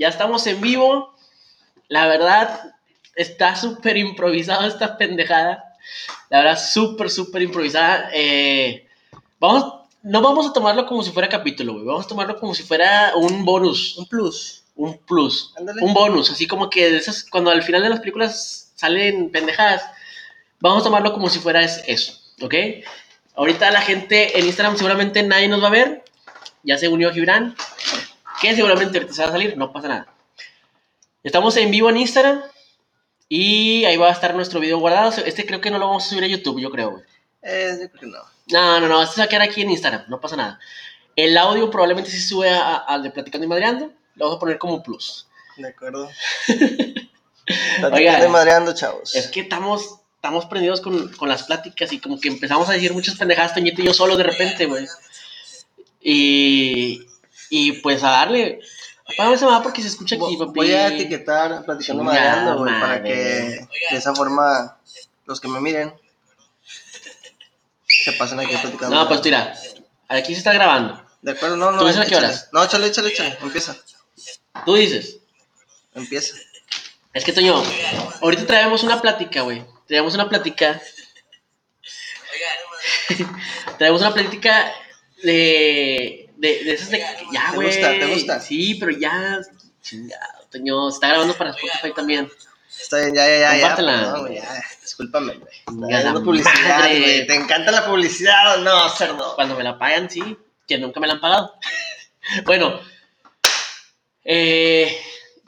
Ya estamos en vivo. La verdad, está súper improvisada esta pendejada. La verdad, súper, súper improvisada. Eh, vamos, no vamos a tomarlo como si fuera capítulo, güey. Vamos a tomarlo como si fuera un bonus. Un plus. Un plus. Ándale. Un bonus. Así como que esas, cuando al final de las películas salen pendejadas, vamos a tomarlo como si fuera es- eso, ¿ok? Ahorita la gente en Instagram seguramente nadie nos va a ver. Ya se unió Gibran. Que seguramente ahorita se va a salir, no pasa nada. Estamos en vivo en Instagram. Y ahí va a estar nuestro video guardado. Este creo que no lo vamos a subir a YouTube, yo creo. Eh, yo creo que no. No, no, no, este se va a quedar aquí en Instagram, no pasa nada. El audio probablemente se sube al de Platicando y Madreando. Lo vamos a poner como plus. De acuerdo. Oiga. Platicando y madreando, chavos. Es que estamos, estamos prendidos con, con las pláticas y como que empezamos a decir muchas pendejadas, Toñito y yo solo de repente, güey. Y, y pues a darle. Apágame esa mamá porque se escucha aquí, Voy- papi. Voy a etiquetar platicando madreando, güey, para que de esa forma los que me miren se pasen aquí platicando. No, pues tira. Aquí se está grabando. De acuerdo, no, no. ¿Tú dices a qué horas? No, échale, échale, échale. Empieza. Tú dices. Empieza. Es que, Toño, ahorita traemos una plática, güey. Traemos una plática. traemos una plática de. De, de esas de. Ya, ¿Te güey. gusta? ¿Te gusta? Sí, pero ya. Chingado, Toño. Está grabando para Spotify también. Está bien, ya, ya, ya. ya. Compártela. Perdón, ya. Discúlpame, güey. Está publicidad, güey. ¿Te encanta la publicidad o no, cerdo? Cuando me la pagan, sí. Que nunca me la han pagado. bueno. Eh,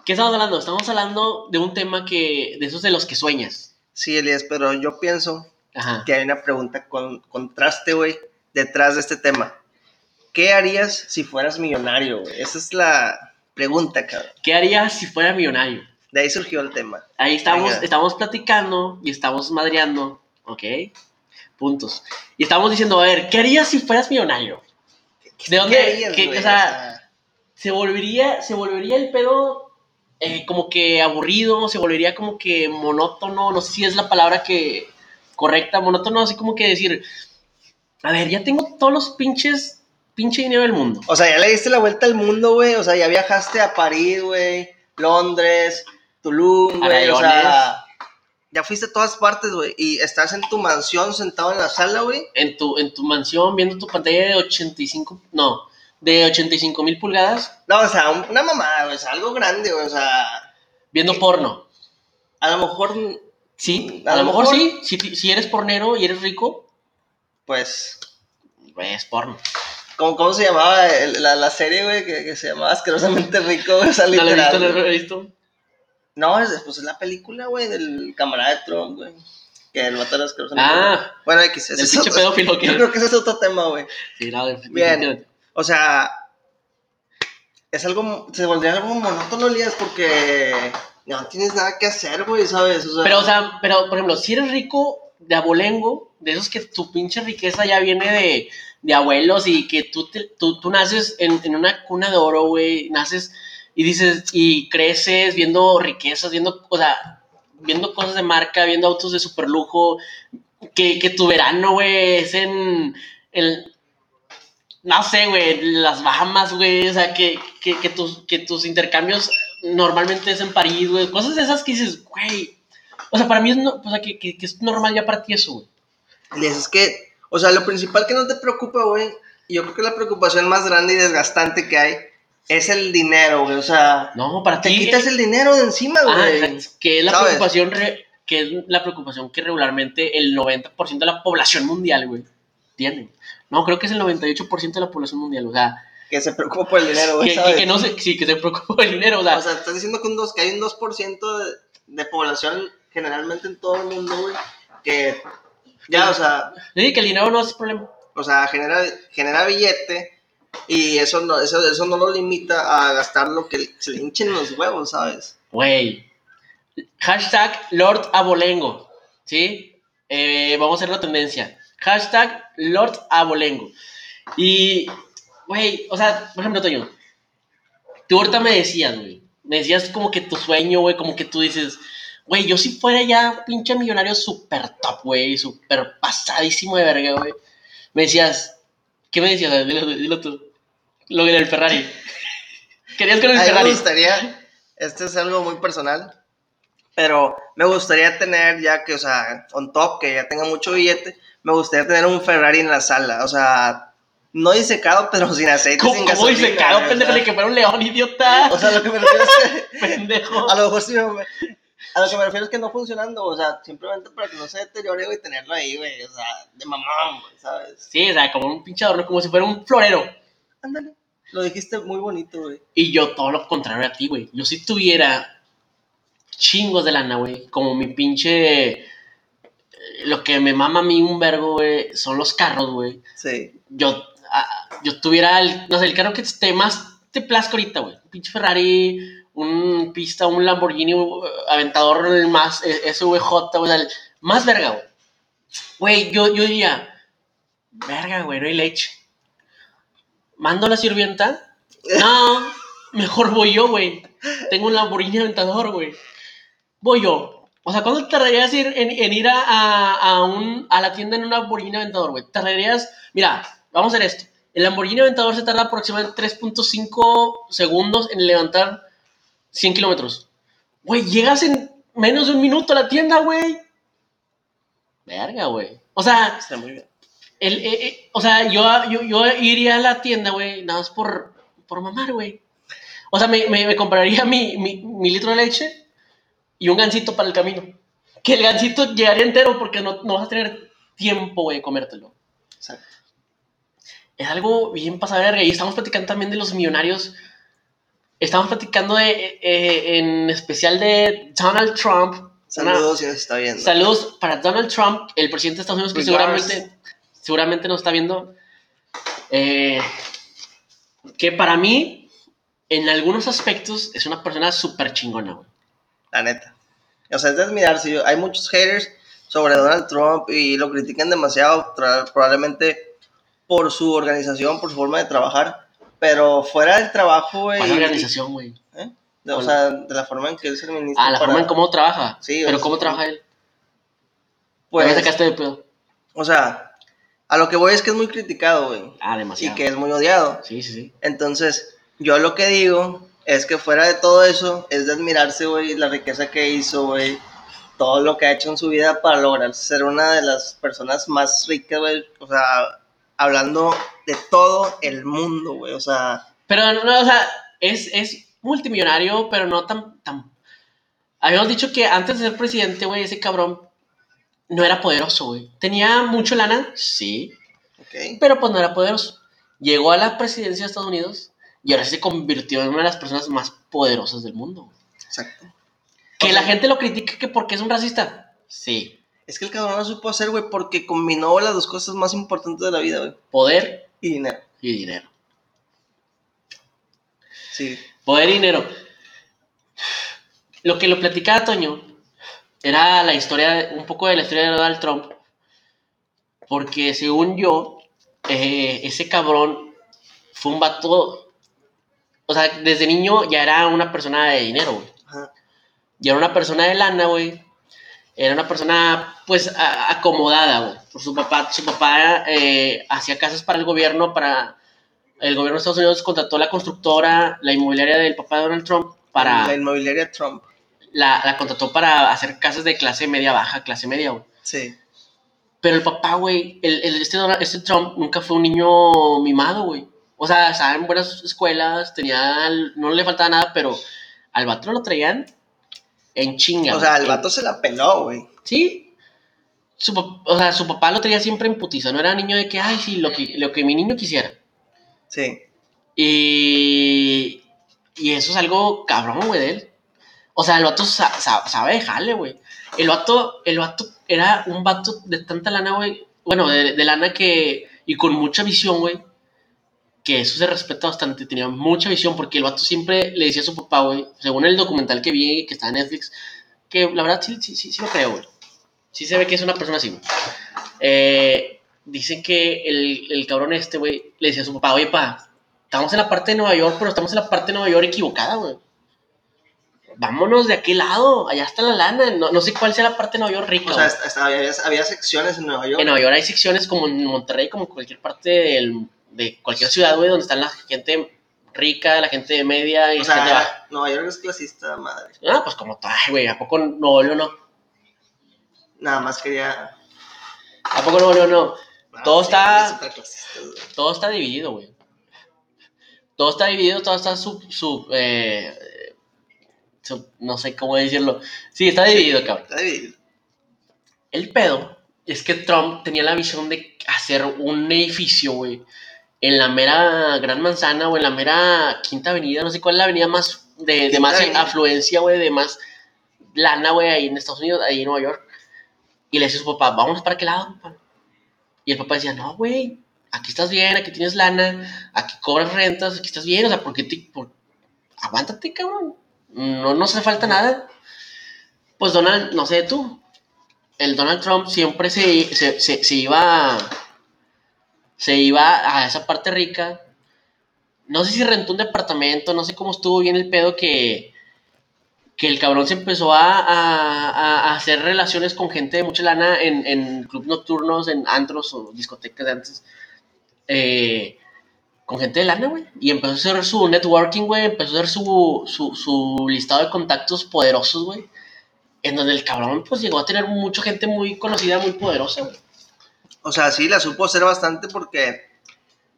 ¿Qué estamos hablando? Estamos hablando de un tema que. de esos de los que sueñas. Sí, Elías, pero yo pienso Ajá. que hay una pregunta con contraste, güey, detrás de este tema. ¿Qué harías si fueras millonario, güey? Esa es la pregunta, cabrón. ¿Qué harías si fuera millonario? De ahí surgió el tema. Ahí estamos, Venga. estamos platicando y estamos madreando, ¿ok? Puntos. Y estamos diciendo, a ver, ¿qué harías si fueras millonario? ¿De dónde? ¿Qué harías, qué- güey? o sea, se volvería, se volvería el pedo eh, como que aburrido, se volvería como que monótono, no sé si es la palabra que correcta, monótono, así como que decir, a ver, ya tengo todos los pinches, pinche dinero del mundo. o sea, ya le diste la vuelta al mundo, güey. O sea, ya viajaste a París, güey. Londres, Tulum, güey. O sea, ya fuiste a todas partes, güey. Y estás en tu mansión sentado en la sala, güey. En tu, en tu mansión viendo tu pantalla de 85, no, de 85 mil pulgadas, No, o sea, un- una mamada, güey. O sea, algo grande, güey. O sea, viendo porno. a lo mejor, Sí, A a, lo lo mejor, mejor- sí. Si, si eres pornero y eres rico, pues, pues porno. ¿Cómo, cómo se llamaba el- la, la serie, güey? Que, que se llamaba asquerosamente rico, güey. O sea, No lo he literal. visto, lo he visto. No, es, pues es la película, güey, del camarada de Trump, güey. Que el vato era asquerosamente Ah, rico. Bueno, X, el pinche pedófilo. Yo creo que ese es otro tema, güey. Sí, no, Bien. O sea, es algo, se volvería algo monótono, Elías, porque no tienes nada que hacer, güey, ¿sabes? O sea, Pero, o sea, pero, por ejemplo, si eres rico de abolengo, de esos que tu pinche riqueza ya viene de, de abuelos y que tú, te- tú, tú naces en, en una cuna de oro, güey, naces y dices, y creces viendo riquezas, viendo, o sea, viendo cosas de marca, viendo autos de super lujo, que, que tu verano, güey, es en, el no sé, güey, las Bahamas, güey, o sea, que, que, que, tus, que tus intercambios normalmente es en París, güey, cosas de esas que dices, güey, o sea, para mí es, no, o sea, que, que, que es normal ya para ti eso, güey. Elías, es que, o sea, lo principal que no te preocupa, güey, y yo creo que la preocupación más grande y desgastante que hay es el dinero, güey, o sea, No, para te quitas el dinero de encima, Ah, güey. que es la ¿sabes? preocupación, re- que es la preocupación que regularmente el 90% de la población mundial, güey, tiene. No, creo que es el 98% de la población mundial, o sea, que se preocupa por el dinero, güey, que, que- ¿sabes? que no sé, sí, que se preocupa por el dinero, o sea, O sea, estás diciendo que, un dos, que hay un 2% de, de población generalmente en todo el mundo, güey, que ya, o sea, sí, que el dinero no es problema. o sea, genera, genera billete y eso no, eso, eso no lo limita a gastar lo que se le hinchen los huevos, ¿sabes? Güey. Hashtag Lord Abolengo. ¿Sí? Eh, vamos a hacer la tendencia. Hashtag Lord Abolengo. Y, güey, o sea, por ejemplo, Toño, tú ahorita me decías, güey, me decías como que tu sueño, güey, como que tú dices, güey, yo si fuera ya pinche millonario súper top, güey, súper pasadísimo de verga, güey. Me decías, ¿qué me decías? Dilo, dilo tú. Lo del Ferrari. Querías con el mí me Ferrari. gustaría este es algo muy personal. Pero me gustaría tener ya que, o sea, on top, que ya tenga mucho billete, me gustaría tener un Ferrari en la sala. O sea, no disecado, pero sin aceite, ¿Cómo, sin ¿cómo gasolina. disecado, pendejo? que fuera un león, idiota. O sea, lo que me refiero es que... pendejo. A lo mejor sí me... A lo que me refiero es que no funcionando, o sea, simplemente para que no se deteriore, güey, tenerlo ahí, güey, o sea, de mamón, güey, ¿sabes? Sí, o sea, como un pinche adorno, como si fuera un florero. Ándale, lo dijiste muy bonito, güey. Y yo todo lo contrario a ti, güey. Yo si tuviera chingos de lana, güey, como mi pinche... eh, Lo que me mama a mí un vergo, güey, son los carros, güey. Sí, Yo, ah, yo tuviera, el, no sé, el carro que esté más te plazca ahorita, güey. Pinche Ferrari, un pista, un Lamborghini uh, Aventador, el más eh, SVJ, o sea, el más verga, güey. Güey, yo, yo diría, verga, güey, no hay leche. ¿Mando a la sirvienta? No, mejor voy yo, güey. Tengo un Lamborghini Aventador, güey. Voy yo. O sea, ¿cuánto tardarías ir en, en ir a, a, a un, a la tienda en un Lamborghini Aventador, güey? Tardarías, mira, vamos a hacer esto. El Lamborghini Aventador se tarda aproximadamente 3.5 segundos en levantar 100 kilómetros. Güey, llegas en menos de un minuto a la tienda, güey. Verga, güey. O sea, está muy bien. el, eh, eh, o sea, yo, yo, yo iría a la tienda, güey, nada más por, por mamar, güey. O sea, me, me, me compraría mi, mi, mi litro de leche y un gansito para el camino. Que el gansito llegaría entero porque no, no vas a tener tiempo, güey, de comértelo. Exacto. Es algo bien pasado de verga. Y estamos platicando también de los millonarios. Estamos platicando de, eh, en especial de Donald Trump. Saludos si nos está viendo. Saludos para Donald Trump, el presidente de Estados Unidos, que Regards. seguramente, seguramente nos está viendo. Eh, que para mí, en algunos aspectos, es una persona súper chingona, güey. La neta. O sea, es de admirarse. Hay muchos haters sobre Donald Trump y lo critican demasiado, probablemente por su organización, por su forma de trabajar. Pero fuera del trabajo, güey. ¿Cuál y- organización, güey? ¿eh? O sea, de la forma en que él se administra. Ah, la para- forma en cómo trabaja. Sí, Pero o ¿cómo trabaja él? Pues, ¿Me sacaste de pedo? o sea, a lo que voy es que es muy criticado, güey. Ah, Y demasiado. que es muy odiado. Sí, sí, sí. Entonces, yo lo que digo es que fuera de todo eso, es de admirarse, güey, la riqueza que hizo, güey, todo lo que ha hecho en su vida para lograr ser una de las personas más ricas, güey, o sea, hablando de todo el mundo, güey, o sea, Pero no, o sea, es, es multimillonario, pero no tan, tan... Habíamos dicho que antes de ser presidente, güey, ese cabrón no era poderoso, güey. Tenía mucho lana, sí, pero pues no era poderoso. Llegó a la presidencia de Estados Unidos y ahora se convirtió en una de las personas más poderosas del mundo. güey. exacto. Que O la gente lo critique que porque es un racista. Sí. Es que el cabrón lo supo hacer, güey, porque combinó las dos cosas más importantes de la vida, güey, Poder y dinero, y dinero. sí, Poder y dinero. Lo que lo platicaba Toño era la historia, un poco de la historia de Donald Trump. Porque según yo, eh, ese cabrón fue un vato. O sea, desde niño ya era una persona de dinero, güey. Ya era una persona de lana, güey. Era una persona, pues, a- acomodada, güey. Por su papá. Su papá eh, hacía casas para el gobierno, para... El gobierno de Estados Unidos contrató la constructora, la inmobiliaria del papá de Donald Trump, para... la inmobiliaria Trump, La, la contrató para hacer casas de clase media baja, clase media, güey. sí, Pero el papá, güey, el, el- este, Donald- este Trump nunca fue un niño mimado, güey. O sea, estaba en buenas escuelas, tenía... No le faltaba nada, pero al vato lo traían en chinga. o sea, el vato se la peló, güey, Sí. Su, o sea, su papá lo tenía siempre en putiza. No era niño de que, ay, sí, lo que, lo que mi niño quisiera. sí, Y, y eso es algo cabrón, güey, de él. O sea, el vato sa- sa- sabe dejarle, güey. El vato, el vato era un vato de tanta lana, güey. Bueno, de, de lana que... Y con mucha visión, güey. Que eso se respeta bastante. Tenía mucha visión porque el vato siempre le decía a su papá, güey. Según el documental que vi, que está en Netflix. Que la verdad sí, sí, sí, sí lo creo, güey. Sí se ve que es una persona así, güey. Eh, dicen que el, el cabrón este, güey, le decía a su papá, oye, pa, estamos en la parte de Nueva York, pero estamos en la parte de Nueva York equivocada, güey. Vámonos de aquel lado, allá está la lana. No, no sé cuál sea la parte de Nueva York rica. o sea, hasta había, había secciones en Nueva York, en Nueva York hay secciones como en Monterrey, como en cualquier parte del- de cualquier ciudad, güey, donde está la gente rica, la gente de media y O la gente baja. sea, Nueva York es clasista, madre. Ah, pues como tal, güey, ¿a poco Nuevo León no? Nada más quería. ¿A poco Nuevo León no? Todo sí, está- es superclasista, güey. Todo está dividido, güey. Todo está dividido, todo está sub, sub, eh, sub- no sé cómo decirlo. Sí, está dividido, cabrón. Está dividido. El pedo es que Trump tenía la visión de hacer un edificio, güey, en la mera Gran Manzana o en la mera Quinta Avenida, no sé cuál es la avenida más de, de más Avenida. afluencia, güey, de más lana, güey, ahí en Estados Unidos, ahí en Nueva York. Y le decía a su papá, vamos para qué lado, papá. Y el papá decía, no, güey, aquí estás bien, aquí tienes lana, aquí cobras rentas, aquí estás bien, o sea, ¿por qué te... por- Aguántate, cabrón. No nos hace falta nada. Pues Donald, no sé tú, el Donald Trump siempre se, se, se- se iba se iba a esa parte rica. No sé si rentó un departamento, no sé cómo estuvo bien el pedo que, que el cabrón se empezó a, a- a hacer relaciones con gente de mucha lana en, en clubes nocturnos, en antros o discotecas de antes. eh, con gente de lana, güey. Y empezó a hacer su networking, güey. Empezó a hacer su, su, su listado de contactos poderosos, güey en donde el cabrón pues llegó a tener mucha gente muy conocida, muy poderosa, güey. O sea, sí, la supo hacer bastante porque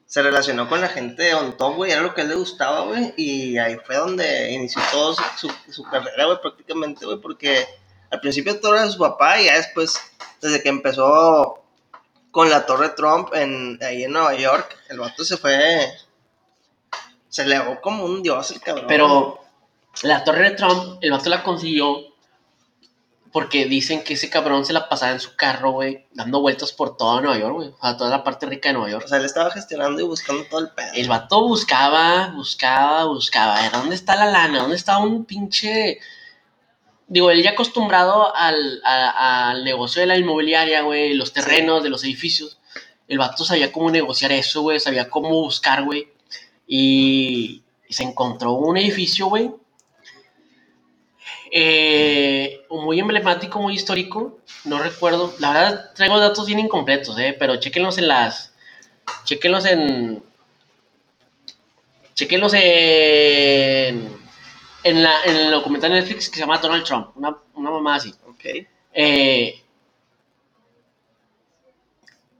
se relacionó con la gente on top, güey. Era lo que él le gustaba, güey. Y ahí fue donde inició todo su, su- su carrera, güey, prácticamente, güey. Porque al principio todo era su papá y ya después, desde que empezó con la Torre Trump en, ahí en Nueva York, el vato se fue. Se elevó como un dios el cabrón. Pero la torre de Trump, el vato la consiguió porque dicen que ese cabrón se la pasaba en su carro, güey, dando vueltas por toda Nueva York, güey, a toda la parte rica de Nueva York. O sea, él estaba gestionando y buscando todo el pedo. El vato buscaba, buscaba, buscaba. A ver, ¿dónde está la lana? ¿Dónde está un pinche... Digo, él ya acostumbrado al, a- al negocio de la inmobiliaria, güey, los terrenos, de los edificios. El vato sabía cómo negociar eso, güey, sabía cómo buscar, güey. Y, y se encontró un edificio, güey. eh, muy emblemático, muy histórico. No recuerdo. La verdad, traigo datos bien incompletos, eh, pero chéquenlos en las... Chéquenlos en... Chequenlos en, en, la, en el documental de Netflix que se llama Donald Trump, una, una mamá así. Ok. Eh,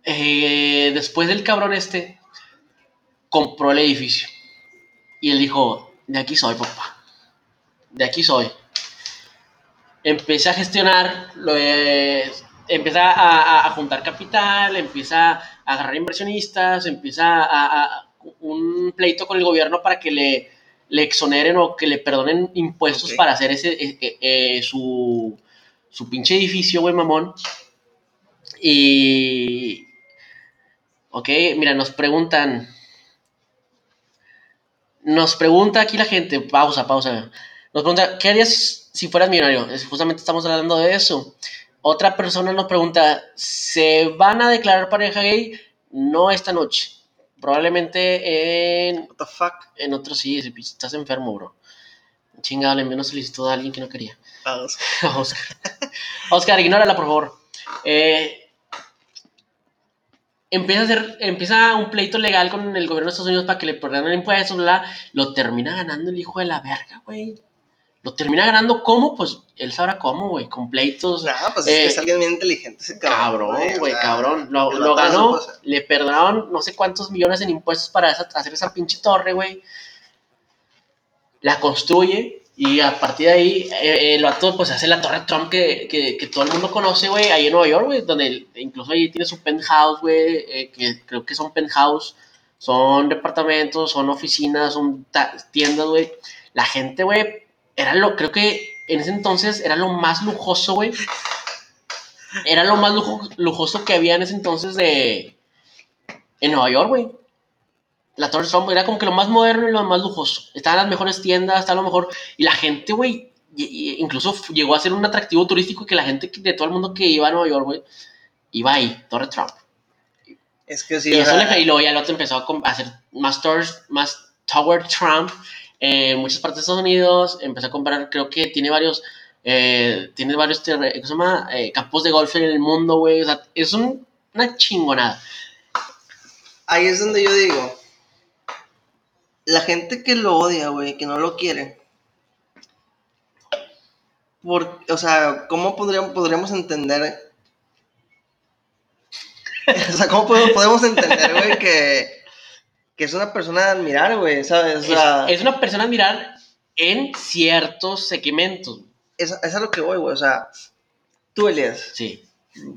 eh, después del cabrón este, compró el edificio. Y él dijo, de aquí soy, papá. De aquí soy. Empieza a gestionar, lo de- empieza a, a- juntar capital, empieza a agarrar inversionistas, empieza a, a- un pleito con el gobierno para que le, le exoneren o que le perdonen impuestos para hacer ese eh, eh, eh, su, su pinche edificio, güey, mamón. Y. Ok, mira, nos preguntan. Nos pregunta aquí la gente, pausa, pausa. Nos pregunta, ¿qué harías si fueras millonario? Justamente estamos hablando de eso. Otra persona nos pregunta, ¿se van a declarar pareja gay? No esta noche. Probablemente en, What the fuck. en otro sí, estás enfermo, bro. Chingado, le envió una solicitud a alguien que no quería. Vamos. A Oscar. Oscar, ignórala, por favor. Eh, empieza, a hacer, empieza un pleito legal con el gobierno de Estados Unidos para que le perdonen impuestos, bla, lo termina ganando el hijo de la verga, güey. Lo termina ganando, ¿cómo? Pues él sabrá cómo, güey, con pleitos. No, pues Eh, es alguien bien inteligente ese cabrón. Cabrón, güey, cabrón. Lo, ganó, le perdonaron no sé cuántos millones en impuestos para esa- hacer esa pinche torre, güey. La construye y a partir de ahí eh, el vato pues hace la torre Trump que, que, que todo el mundo conoce, güey, ahí en Nueva York, güey, donde incluso ahí tiene su penthouse, güey, eh, que creo que son penthouse, son departamentos, son oficinas, son tiendas, güey. La gente, güey, era lo, creo que en ese entonces era lo más lujoso, güey. Era lo más lujo- lujoso que había en ese entonces de... En Nueva York, güey. La Torre Trump era como que lo más moderno y lo más lujoso. Estaban las mejores tiendas, estaba lo mejor. Y la gente, güey, incluso llegó a ser un atractivo turístico que la gente de todo el mundo que iba a Nueva York, güey, iba ahí, Torre Trump. Es que sí, y eso le, y luego ya el otro empezó a, hacer más, tours, más Tower Trump en muchas partes de Estados Unidos. Empezó a comprar, creo que tiene varios, eh, tiene varios ¿cómo se llama? Eh, campos de golf en el mundo, güey. O sea, es un- una chingonada. ahí es donde yo digo, la gente que lo odia, güey, que no lo quiere. Por, o sea, ¿cómo podríamos, podríamos entender? o sea, ¿cómo podemos entender, güey, que, que es una persona a admirar, güey, ¿sabes? O Es, sea, es una persona a admirar en ciertos segmentos. es, es a lo que voy, güey. O sea, tú, Elías. Sí.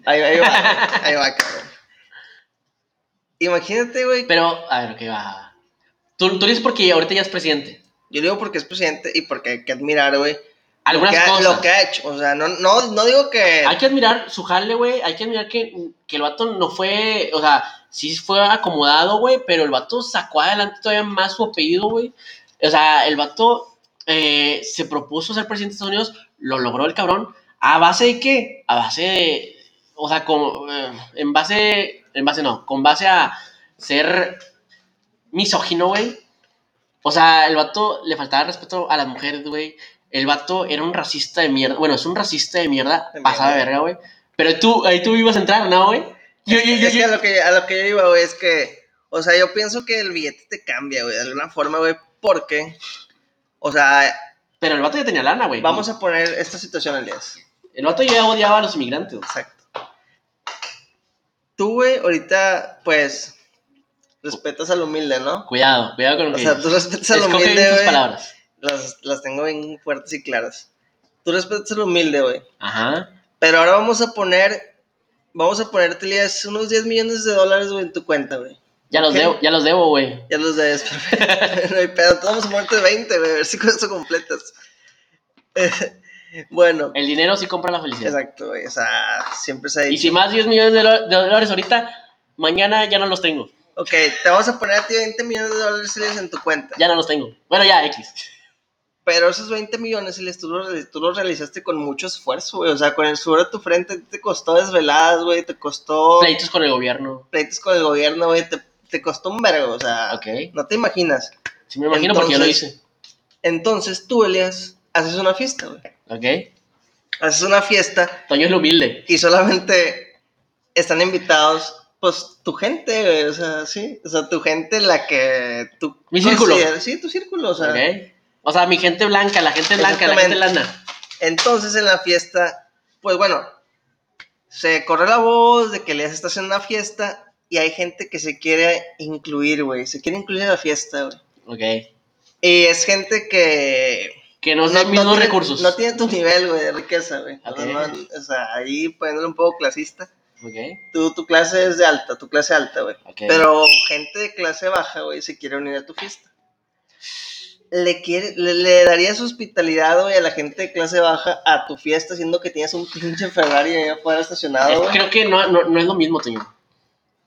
Ahí, ahí va, ahí va, cabrón. Imagínate, güey. Pero, a ver, ¿qué va? Tú, tú dices porque ahorita ya es presidente. Yo digo porque es presidente y porque hay que admirar, güey. Algunas lo que ha- cosas. Lo que ha hecho. O sea, no, no, no digo que. Hay que admirar su jale, güey. Hay que admirar que, que el vato no fue, o sea, sí fue acomodado, güey, pero el vato sacó adelante todavía más su apellido, güey. O sea, el vato eh, se propuso ser presidente de Estados Unidos, lo logró el cabrón. ¿A base de qué? A base de, o sea, con, eh, en base, en base no, con base a ser misógino, güey. O sea, el vato le faltaba respeto a las mujeres, güey. El vato era un racista de mierda. Bueno, es un racista de mierda, pasada de verga, güey. Pero tú, ahí tú ibas a entrar, ¿no, güey? Yo, yo, yo, es que a lo que, a lo que yo iba, güey, es que. O sea, yo pienso que el billete te cambia, güey, de alguna forma, güey, porque. O sea, Pero el vato ya tenía lana, güey. vamos a poner esta situación, Elías. El vato ya odiaba a los inmigrantes. güey. Exacto. Tú, güey, ahorita, pues. Respetas al humilde, ¿no? Cuidado, cuidado con lo O que sea, dices. tú respetas al Escoge bien humilde, tus güey. palabras. Las, las tengo bien fuertes y claras. Tú respetas al humilde, güey. Ajá. Pero ahora vamos a poner. Vamos a ponerte, unos 10 millones de dólares, güey, en tu cuenta, güey. Ya los ¿Qué? debo, ya los debo, güey. Ya los debes, perfecto. no hay pedo. Entonces vamos a ponerte 20, güey, a ver si con eso completas. bueno, El dinero sí compra la felicidad. exacto, güey. O sea, siempre se ha Y dicho. si más 10 millones de, de dólares ahorita, mañana ya no los tengo. Ok, te vamos a poner a ti 20 millones de dólares en tu cuenta. Ya no los tengo. Bueno, ya, X. Pero esos 20 millones, tú los, tú los realizaste con mucho esfuerzo, güey. O sea, con el sudor de tu frente te costó desveladas, güey. Te costó Pleitos con el gobierno. pleitos con el gobierno, güey. Te, te costó un vergo, o sea. Ok. No te imaginas. Sí, me imagino porque yo lo Entonces- hice. Entonces tú, Elías, haces una fiesta, güey. Ok. Haces una fiesta Toño es lo humilde. y solamente están invitados, pues, tu gente, güey, o sea, sí, o sea, tu gente, la que tú... Mi círculo. Sí, tu círculo, o sea. Ok. O sea, mi gente blanca, la gente blanca, la gente lana. Entonces, en la fiesta, pues, bueno, se corre la voz de que les está haciendo una fiesta y hay gente que se quiere incluir, güey, se quiere incluir en la fiesta, güey. Ok. Y es gente que... Que no son tiene, recursos. No tiene tu nivel, güey, de riqueza, güey. Ok. No, no, o sea, ahí poniéndole un poco clasista. Ok. Tu, tu clase es de alta, tu clase alta, güey. Ok. Pero gente de clase baja, güey, se quiere unir a tu fiesta. Le, quiere, le, le darías hospitalidad, güey, a la gente de clase baja a tu fiesta, siendo que tienes un pinche Ferrari ahí afuera estacionado, Es- güey. creo que no, no, no es lo mismo, Toño.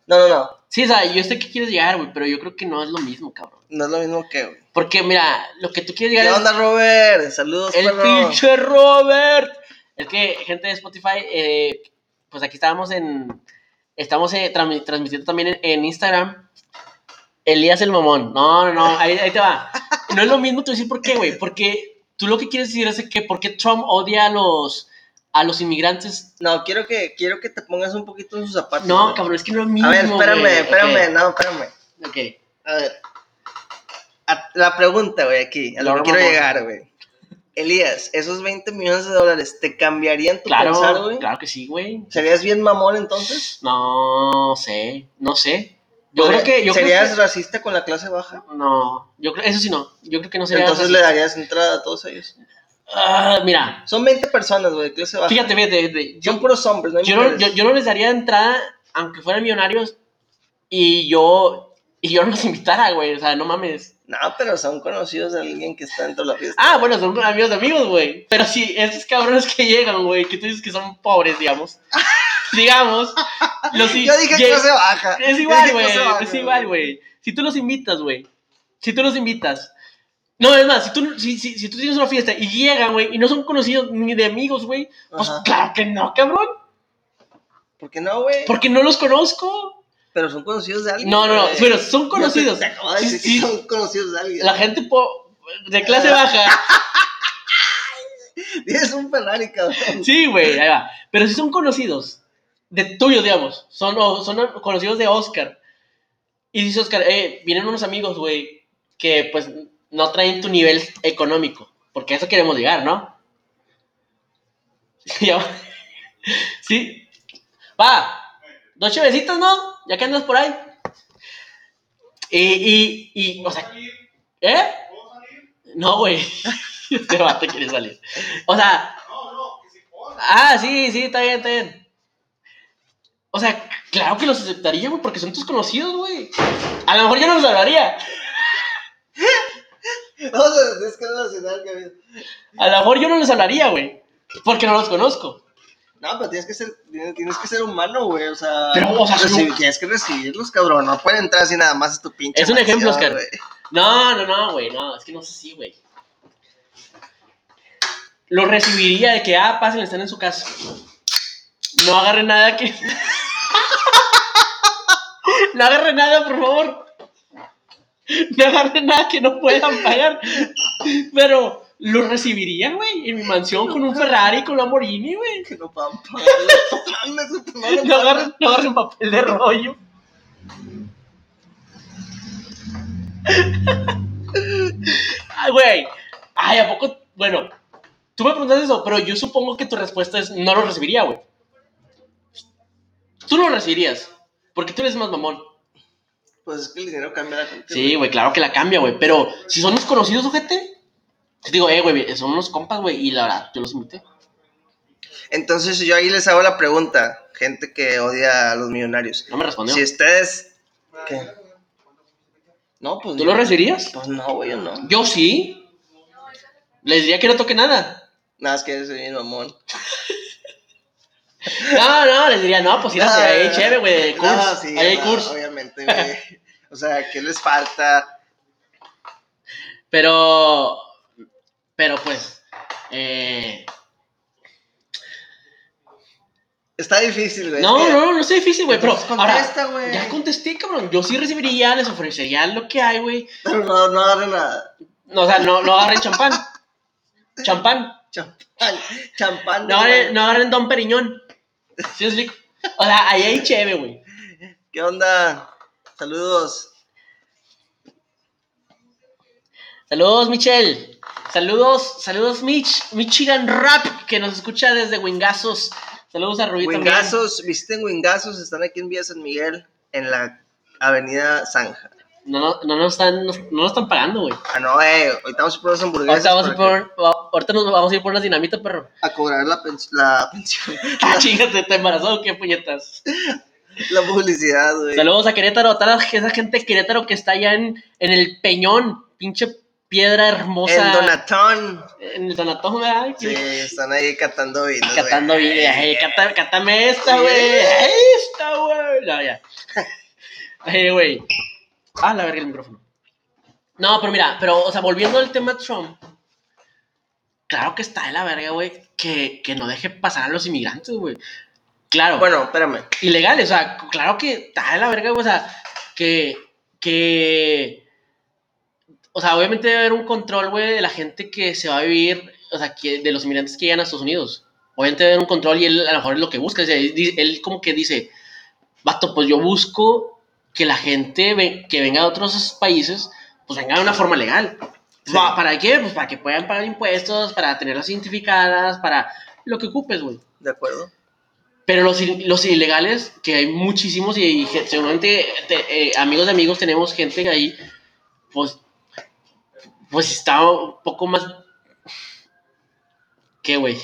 No, no, no. Sí, o sea, yo sé que quieres llegar, güey, pero yo creo que no es lo mismo, cabrón. No es lo mismo que, güey. Porque, mira, lo que tú quieres ¿Qué llegar onda, Robert? Saludos, es el perro. pinche Robert. Es que, gente de Spotify, eh, pues aquí estábamos en. Estamos eh, transmi- transmitiendo también en, en Instagram. Elías el mamón. No, no, no, ahí, ahí te va. No es lo mismo, te voy a decir por qué, güey. Porque tú lo que quieres decir es que por qué Trump odia a los, a los inmigrantes. No, quiero que, quiero que te pongas un poquito en sus zapatos. No, cabrón, es que no es lo mismo. A ver, espérame, güey. espérame, no, espérame. Ok. A ver. A- la pregunta, güey, aquí, a lo que quiero llegar, güey. Elías, esos 20 millones de dólares, ¿te cambiarían tu pensar, Claro, güey? claro que sí, güey. ¿Serías bien mamón entonces? No sé, no sé. Yo creo que. Yo creo ¿Serías que- racista con la clase baja? No, yo creo, eso sí no. Yo creo que no sería. Entonces racista. le darías entrada a todos ellos. Ah, mira, Son 20 personas, güey, de clase baja. fíjate, fíjate, fíjate, Son yo, puros hombres, no hay yo, no, yo, yo no les daría entrada, aunque fueran millonarios, y yo, y yo no los invitara, güey, o sea, no mames. No, pero son conocidos de alguien que está dentro de la fiesta. Ah, bueno, son amigos de amigos, güey. Pero sí, esos cabrones que llegan, güey, que tú dices que son pobres, digamos. digamos, los Yo dije lleg- clase baja. Es igual, güey. Es igual, güey. Si tú los invitas, güey. Si tú los invitas. No, es más, si tú, si, si, si tú tienes una fiesta y llegan, güey, y no son conocidos ni de amigos, güey, pues Ajá. claro que no, cabrón. ¿Por qué no, güey? Porque no los conozco. Pero son conocidos de alguien. No, no, no. güey. Pero son conocidos. Yo te, te acabo de Sí, decir sí. que son conocidos de alguien. La gente po- de clase baja. Tienes un Ferrari, cabrón. Sí, güey, ahí va. Pero si son conocidos, de tuyos, digamos, son, son conocidos de Oscar. Y dice Oscar, eh, vienen unos amigos, güey. que pues no traen tu nivel económico, porque a eso queremos llegar, ¿no? sí. Va, dos chevecitos, ¿no? Ya que andas por ahí. Y, y, y, o sea, ¿eh? No, güey. Este vato quiere salir. O sea. Ah, sí, sí, está bien, está bien. O sea, claro que los aceptaría, güey, porque son tus conocidos, güey. A lo mejor yo no los hablaría. A es que nacional, A lo mejor yo no les hablaría, güey. Porque no los conozco. No, pero tienes que ser, tienes que ser humano, güey. O sea, pero, o sea tienes que recibirlos, cabrón. No pueden entrar así nada más a tu pinche. Es un ejemplo, Oscar. No, no, no, güey. No, es que no es así, güey. Lo recibiría de que, ah, pasen, están en su casa. No agarre nada que. no agarre nada, por favor. No agarre nada que no puedan pagar. Pero lo recibiría, güey, en mi mansión con un Ferrari, con un Lamborghini, güey. Que no puedan pagar. no, agarren, no agarren papel de rollo. Ay, güey. Ay, ¿a poco? Bueno, tú me preguntas eso, pero yo supongo que tu respuesta es no lo recibiría, güey. Tú lo recibirías, porque tú eres más mamón. Pues es que el dinero cambia la gente. Sí, güey, claro que la cambia, güey. Pero si son los conocidos, ojete. Te digo, eh, güey, son unos compas, güey, y la verdad, yo los invité. Entonces yo ahí les hago la pregunta, gente que odia a los millonarios. No me respondió. Si ustedes... ¿Qué? No, pues... ¿Tú lo recibirías? Pues no, güey, yo no. Yo sí. Les diría que no toque nada. Nada, es que mi mamón. No, no, les diría, no, pues ir hacia ahí, chévere, güey, curso. No, sí, ahí hay curso. Obviamente, güey. O sea, ¿qué les falta? Pero, pero pues, eh... Está difícil, güey. No, no, no está difícil, güey. Pero contesta, güey. Ya contesté, cabrón. Yo sí recibiría, les ofrecería lo que hay, güey. Pero no, no agarren nada. No, o sea, no, no agarren champán. champán. Champán. Champán. No agarren, no agarren Don Periñón. ¿Sí O sea, ahí hay chévere, güey. ¿Qué onda? Saludos. Saludos, Michelle. Saludos, saludos, Mitch. Michigan Rap, que nos escucha desde Wingazos. Saludos a Rubí Wingazos, visiten Wingazos, están aquí en Vía San Miguel, en la avenida Zanja. No, no, no nos están, no, nos están pagando, güey. Ah, no, eh. Ahorita vamos a por las hamburguesas. Ahorita, vamos a por, ahorita nos vamos a ir por unas dinamita, perro. A cobrar la, la pensión. ah, chingate, ¿te embarazó qué puñetas? La publicidad, güey. Saludos a Querétaro, a toda esa gente de Querétaro que está allá en, en el Peñón, pinche piedra hermosa. En Donatón. En el Donatón, ¿verdad? Sí, están ahí catando vinos. Catando vinos. Hey, cátame esta, güey. Esta, güey. No, ya. Hey, güey. Ah, la verga el micrófono. No, pero mira, pero, o sea, volviendo al tema Trump, claro que está de la verga, güey, que, que no deje pasar a los inmigrantes, güey. Claro. Bueno, espérame. Ilegales, o sea, claro que está de la verga, güey, o sea, que, que, o sea, obviamente debe haber un control, güey, de la gente que se va a vivir, o sea, que, de los inmigrantes que llegan a Estados Unidos. Obviamente debe haber un control y él a lo mejor es lo que busca. O sea, él, como que dice, vato, pues yo busco que la gente que venga de otros países, pues venga de una forma legal. ¿Para qué? Pues para que puedan pagar impuestos, para tenerlas identificadas, para lo que ocupes, güey. De acuerdo. Pero los, los ilegales, que hay muchísimos y, seguramente eh, amigos de amigos tenemos gente ahí, pues, pues está un poco más... ¿Qué, güey?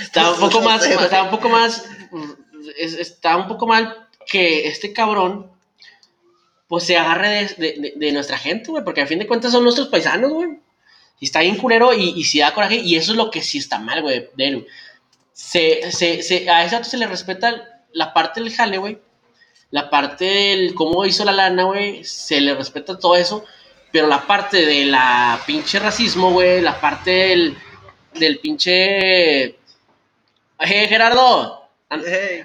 Está un poco más, está un poco más, está un poco mal que este cabrón, pues se agarre de, de, nuestra gente, güey, porque a fin de cuentas son nuestros paisanos, güey. Y está bien culero y, y si da coraje, y eso es lo que sí está mal, güey, de él, se, se, se, a ese se le respeta la parte del jale, güey. La parte del cómo hizo la lana, güey. Se le respeta todo eso. Pero la parte de la pinche racismo, güey. La parte del, del pinche. Eh, Gerardo.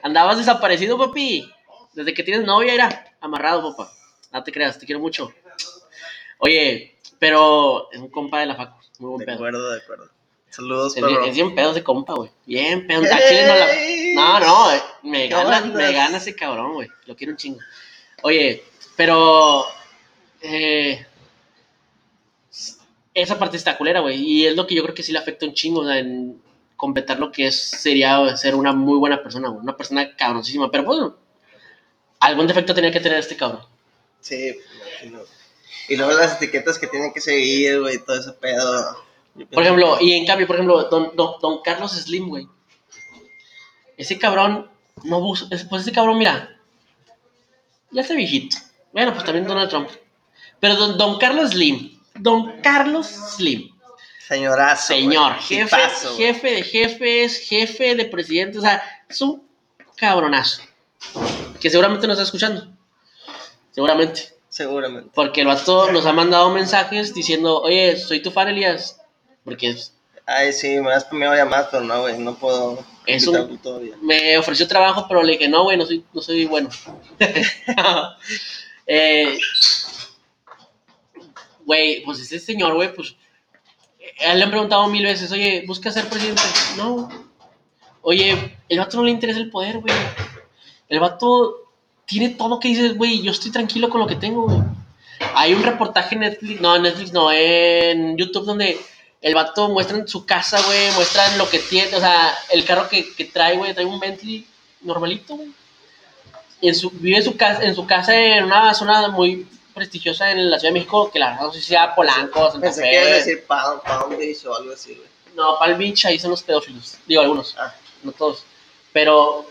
Andabas desaparecido, papi. Desde que tienes novia, era amarrado, papá. No te creas, te quiero mucho. Oye, pero es un compa de la facu. Muy buen de pedo. De acuerdo, de acuerdo. Saludos, es, bien, es bien pedo ese compa, güey. Bien pedo. no, no, eh, me gana, me gana ese cabrón, güey. Lo quiero un chingo. Oye, pero. Eh, esa parte está culera, güey. Y es lo que yo creo que sí le afecta un chingo, o sea, en completar lo que es, sería ser una muy buena persona, güey. Una persona cabroncísima. Pero bueno, algún defecto tenía que tener este cabrón. Sí, imagino. Y luego las etiquetas que tienen que seguir, güey, todo ese pedo. Por ejemplo, y en cambio, por ejemplo, don, don, don Carlos Slim, güey. Ese cabrón, no busca, pues ese cabrón, mira, ya está viejito. Bueno, pues también Donald Trump. Pero don, don Carlos Slim, don Carlos Slim. Señorazo. Señor, jefe, jefe de jefes, jefe de presidentes, o sea, es un cabronazo. Que seguramente nos está escuchando. Seguramente. Seguramente. Porque el vato nos ha mandado mensajes diciendo, oye, soy tu fan, Elías. Porque es... Ay, sí, me has primero llamar, pero no, güey, no puedo. Es un, me ofreció trabajo, pero le dije, no, güey, no soy, no soy bueno. eh, güey, pues ese señor, güey, pues, a él le han preguntado mil veces, oye, ¿busca ser presidente? No. Oye, el vato no le interesa el poder, güey. El vato tiene todo que dices, güey, yo estoy tranquilo con lo que tengo, güey. Hay un reportaje en Netflix, no, en Netflix no, en YouTube donde el vato muestra en su casa, güey, muestra lo que tiene, o sea, el carro que, que trae, güey, trae un Bentley normalito, güey. En su, vive en su, casa, en su casa en una zona muy prestigiosa en la Ciudad de México, que la verdad no sé si sea Polanco, Santa Pensé Fe. que decir Palm, Palm Beach o algo así, güey. No, Palm Beach ahí son los pedófilos, digo algunos, ah. no todos. Pero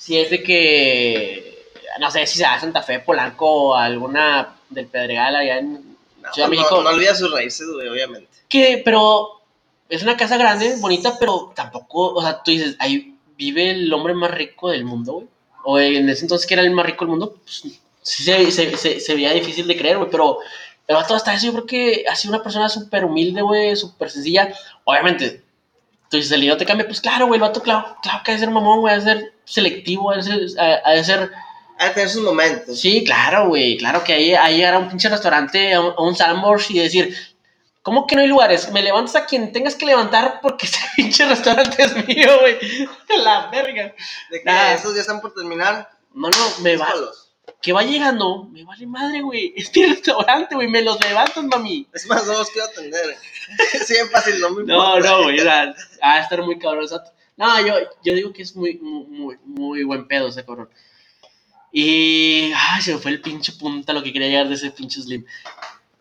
si es de que, no sé si sea Santa Fe, Polanco o alguna del Pedregal allá en Ciudad de México. No, no olvida sus raíces, güey, obviamente. Que, pero es una casa grande, bonita, pero tampoco, o sea, tú dices, ahí vive el hombre más rico del mundo, güey. O en ese entonces que era el más rico del mundo, pues sí se, se, se, veía difícil de creer, güey, pero el vato hasta eso yo creo que ha sido una persona súper humilde, güey, súper sencilla. Obviamente, tú dices, el te cambia, pues claro, güey, el vato, claro, claro que ha de ser mamón, güey, ha de ser selectivo, ha de ser... Ha de ser tener sus momentos. Sí, claro, güey, claro que ahí, ahí llegar a un pinche restaurante, a un, a un y decir, ¿Cómo que no hay lugares? Me levantas a quien tengas que levantar porque ese pinche restaurante es mío, güey. La verga. ¿De que esos ya están por terminar? Mano, me va. Que va llegando, me vale madre, güey. Es mi restaurante, güey. Me los levantas, mami. Es más, no los quiero atender. sí, es fácil, no me No, no, güey. O sea, a estar muy cabrón. No, yo, yo digo que es muy, muy, muy buen pedo ese cabrón. Y. Ay, se me fue el pinche punta lo que quería llegar de ese pinche Slim.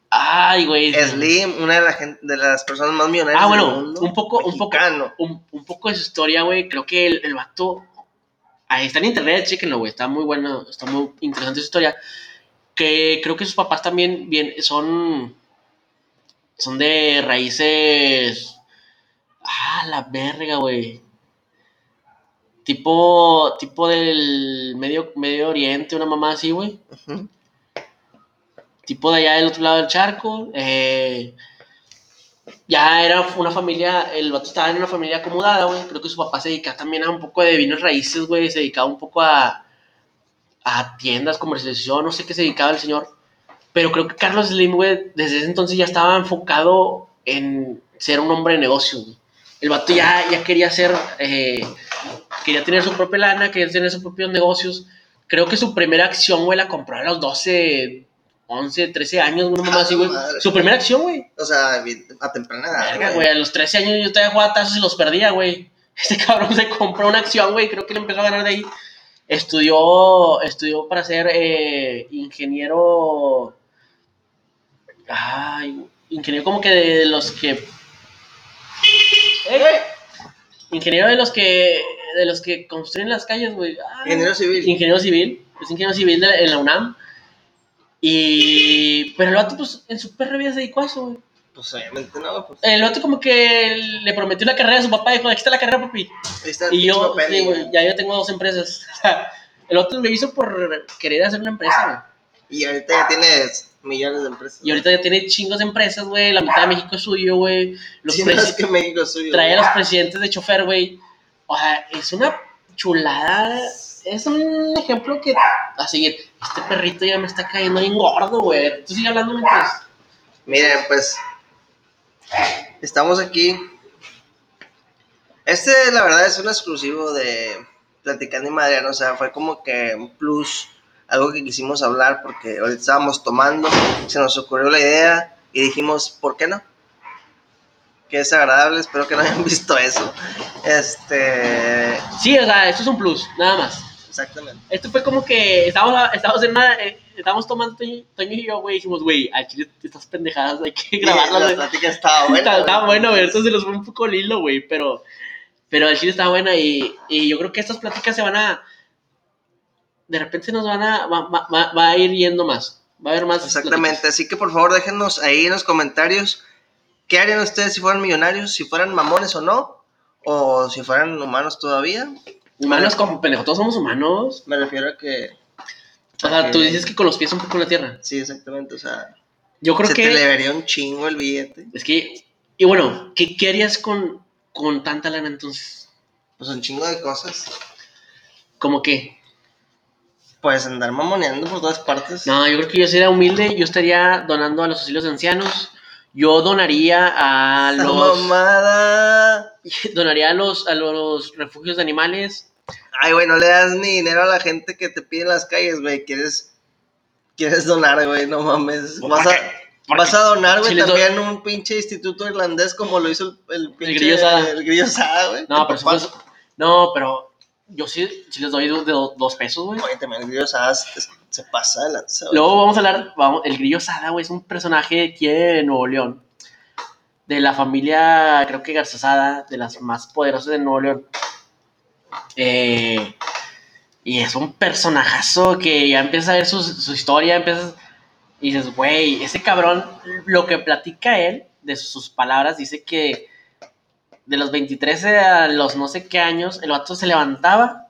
Ay, güey. Slim, una de, la gente, de las personas más millonarias ah, bueno, un poco, un poco, un, un, poco de su historia, güey. Creo que el, el vato, ahí está en internet, chequenlo, güey. Está muy bueno, está muy interesante su historia. Que creo que sus papás también bien, son, son de raíces, ah, la verga, güey. Tipo, tipo del medio, medio oriente, una mamá así, güey tipo de allá del otro lado del charco. Eh, ya era una familia, el vato estaba en una familia acomodada, güey. Creo que su papá se dedicaba también a un poco de vinos raíces, güey. Se dedicaba un poco a, a tiendas, comercialización, no sé qué se dedicaba el señor. Pero creo que Carlos Slim, güey, desde ese entonces ya estaba enfocado en ser un hombre de negocios, güey. El vato ya, ya quería ser, eh, quería tener su propia lana, quería tener sus propios negocios. Creo que su primera acción, güey, la compró a los 12, 11, 13 años, una mamá así, güey. Su primera acción, güey. O sea, a temprana edad. güey, a los 13 años yo todavía jugaba tazos y los perdía, güey. Este cabrón se compró una acción, güey. Creo que le empezó a ganar de ahí. Estudió, estudió para ser eh, ingeniero. Ay, ingeniero como que de los que. ¡Eh! Ingeniero de los que. De los que construyen las calles, güey. ingeniero civil. Ingeniero civil. Es ingeniero civil de, en la UNAM. Y. Pero el vato, pues, en su perra vida se dedicó a eso, güey. Pues obviamente no, pues. El vato como que le prometió una carrera a su papá y dijo, aquí está la carrera, papi. Ahí está y yo, sí, güey, ya yo tengo dos empresas. el otro lo hizo por querer hacer una empresa, güey. Y ahorita ya tienes millones de empresas. Y ahorita ya tiene chingos de empresas, güey. La mitad de México es suyo, güey. Los sí, es que México es suyo. Trae a los presidentes de chofer, güey. O sea, es una chulada es un ejemplo que a seguir. Este perrito ya me está cayendo bien gordo, güey. Tú sigue hablando mientras. Miren, pues. Estamos aquí. Este, la verdad, es un exclusivo de Platicando y Madriano. O sea, fue como que un plus. Algo que quisimos hablar porque ahorita estábamos tomando. Se nos ocurrió la idea. y dijimos, ¿por qué no? Que es agradable, espero que no hayan visto eso. Este. Sí, o sea, esto es un plus, nada más. Exactamente. Esto fue como que estábamos, estábamos en una. Eh, estábamos tomando Toño, Toño y yo, güey, dijimos, güey, al chile estas pendejadas hay que grabarlas. la güey. plática estaba buena. Estaba, estaba bueno, güey, esto se los fue un poco lilo, güey, pero. Pero al chile está buena y, y yo creo que estas pláticas se van a. De repente nos van a. Va, va- va- a ir yendo más. Va a haber más. Exactamente, así que por favor déjenos ahí en los comentarios qué harían ustedes si fueran millonarios, si fueran mamones o no, o si fueran humanos todavía. Humanos como pendejo, todos somos humanos. Me refiero a que... O sea, tú dices que con los pies un poco en la tierra. Sí, exactamente, o sea, Yo creo se que. te le vería un chingo el billete. Es que. Y bueno, ¿qué, qué harías con, con tanta lana entonces? Pues un chingo de cosas. Como que. Puedes andar mamoneando por todas partes. No, yo creo que yo sería humilde. Yo estaría donando a los asilos de ancianos. Yo donaría a ¡La los. mamada! Donaría a los, a los refugios de animales. Ay, güey, no le das ni dinero a la gente que te pide en las calles, güey. Quieres, quieres donar, güey, no mames. Vas a, vas a donar, güey, si les doy- también un pinche instituto irlandés como lo hizo el, el pinche... Grillo Sada. El Grillo Sada, güey. No, pero, papá. eso- no, pero yo sí, sí les doy de dos pesos, güey. Oye, también el Grillo Sada se, se pasa de lanza, güey. Luego vamos a hablar, vamos, el grillo Sada, güey, es un personaje aquí de Nuevo León. De la familia, creo que Garza Sada, de las más poderosas de Nuevo León. Eh, y es un personajazo que ya empiezas a ver su, su historia, empiezas y dices, güey, ese cabrón, lo que platica él, de sus palabras, dice que de los 23 a los no sé qué años, el vato se levantaba,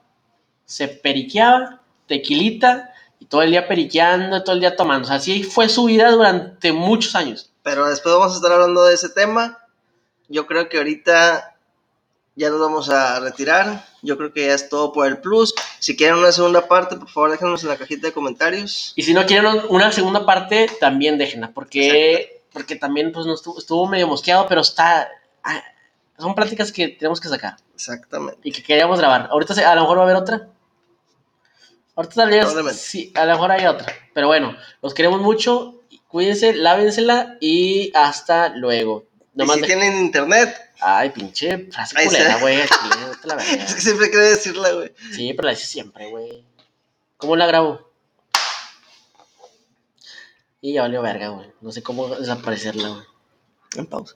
se periqueaba, tequilita, y todo el día periqueando, todo el día tomando. O sea, así fue su vida durante muchos años. Pero después vamos a estar hablando de ese tema. Yo creo que ahorita ya nos vamos a retirar. Yo creo que ya es todo por el plus. Si quieren una segunda parte, por favor déjenos en la cajita de comentarios. Y si no quieren un- una segunda parte, también déjenla, porque, porque también pues, no estuvo, estuvo medio mosqueado, pero está... Son pláticas que tenemos que sacar Exactamente. y que queríamos grabar. Ahorita se- a lo mejor va a haber otra. Ahorita tal vez, sí, a lo mejor hay otra. Pero bueno, los queremos mucho. Cuídense, lávensela y hasta luego. Y Nomás si de- tienen internet, Ay, pinche frase Ahí culera, se- güey. es que siempre quiero decirla, güey. Sí, pero la dices siempre, güey. ¿Cómo la grabo? Y ya valió verga, güey. No sé cómo desaparecerla, güey. En pausa.